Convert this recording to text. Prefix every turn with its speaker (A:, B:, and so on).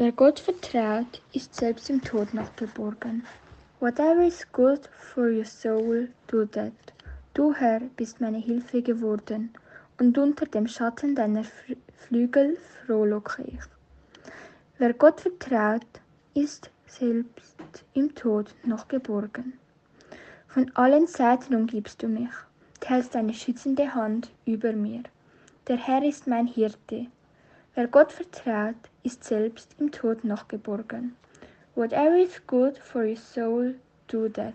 A: Wer Gott vertraut, ist selbst im Tod noch geborgen. Whatever is good for your soul, do that. Du Herr bist meine Hilfe geworden, und unter dem Schatten deiner Flügel frohlock ich. Wer Gott vertraut, ist selbst im Tod noch geborgen. Von allen Seiten umgibst du mich, hältst deine schützende Hand über mir. Der Herr ist mein Hirte. Wer Gott vertraut, ist selbst im Tod noch geborgen. Whatever is good for your soul, do that.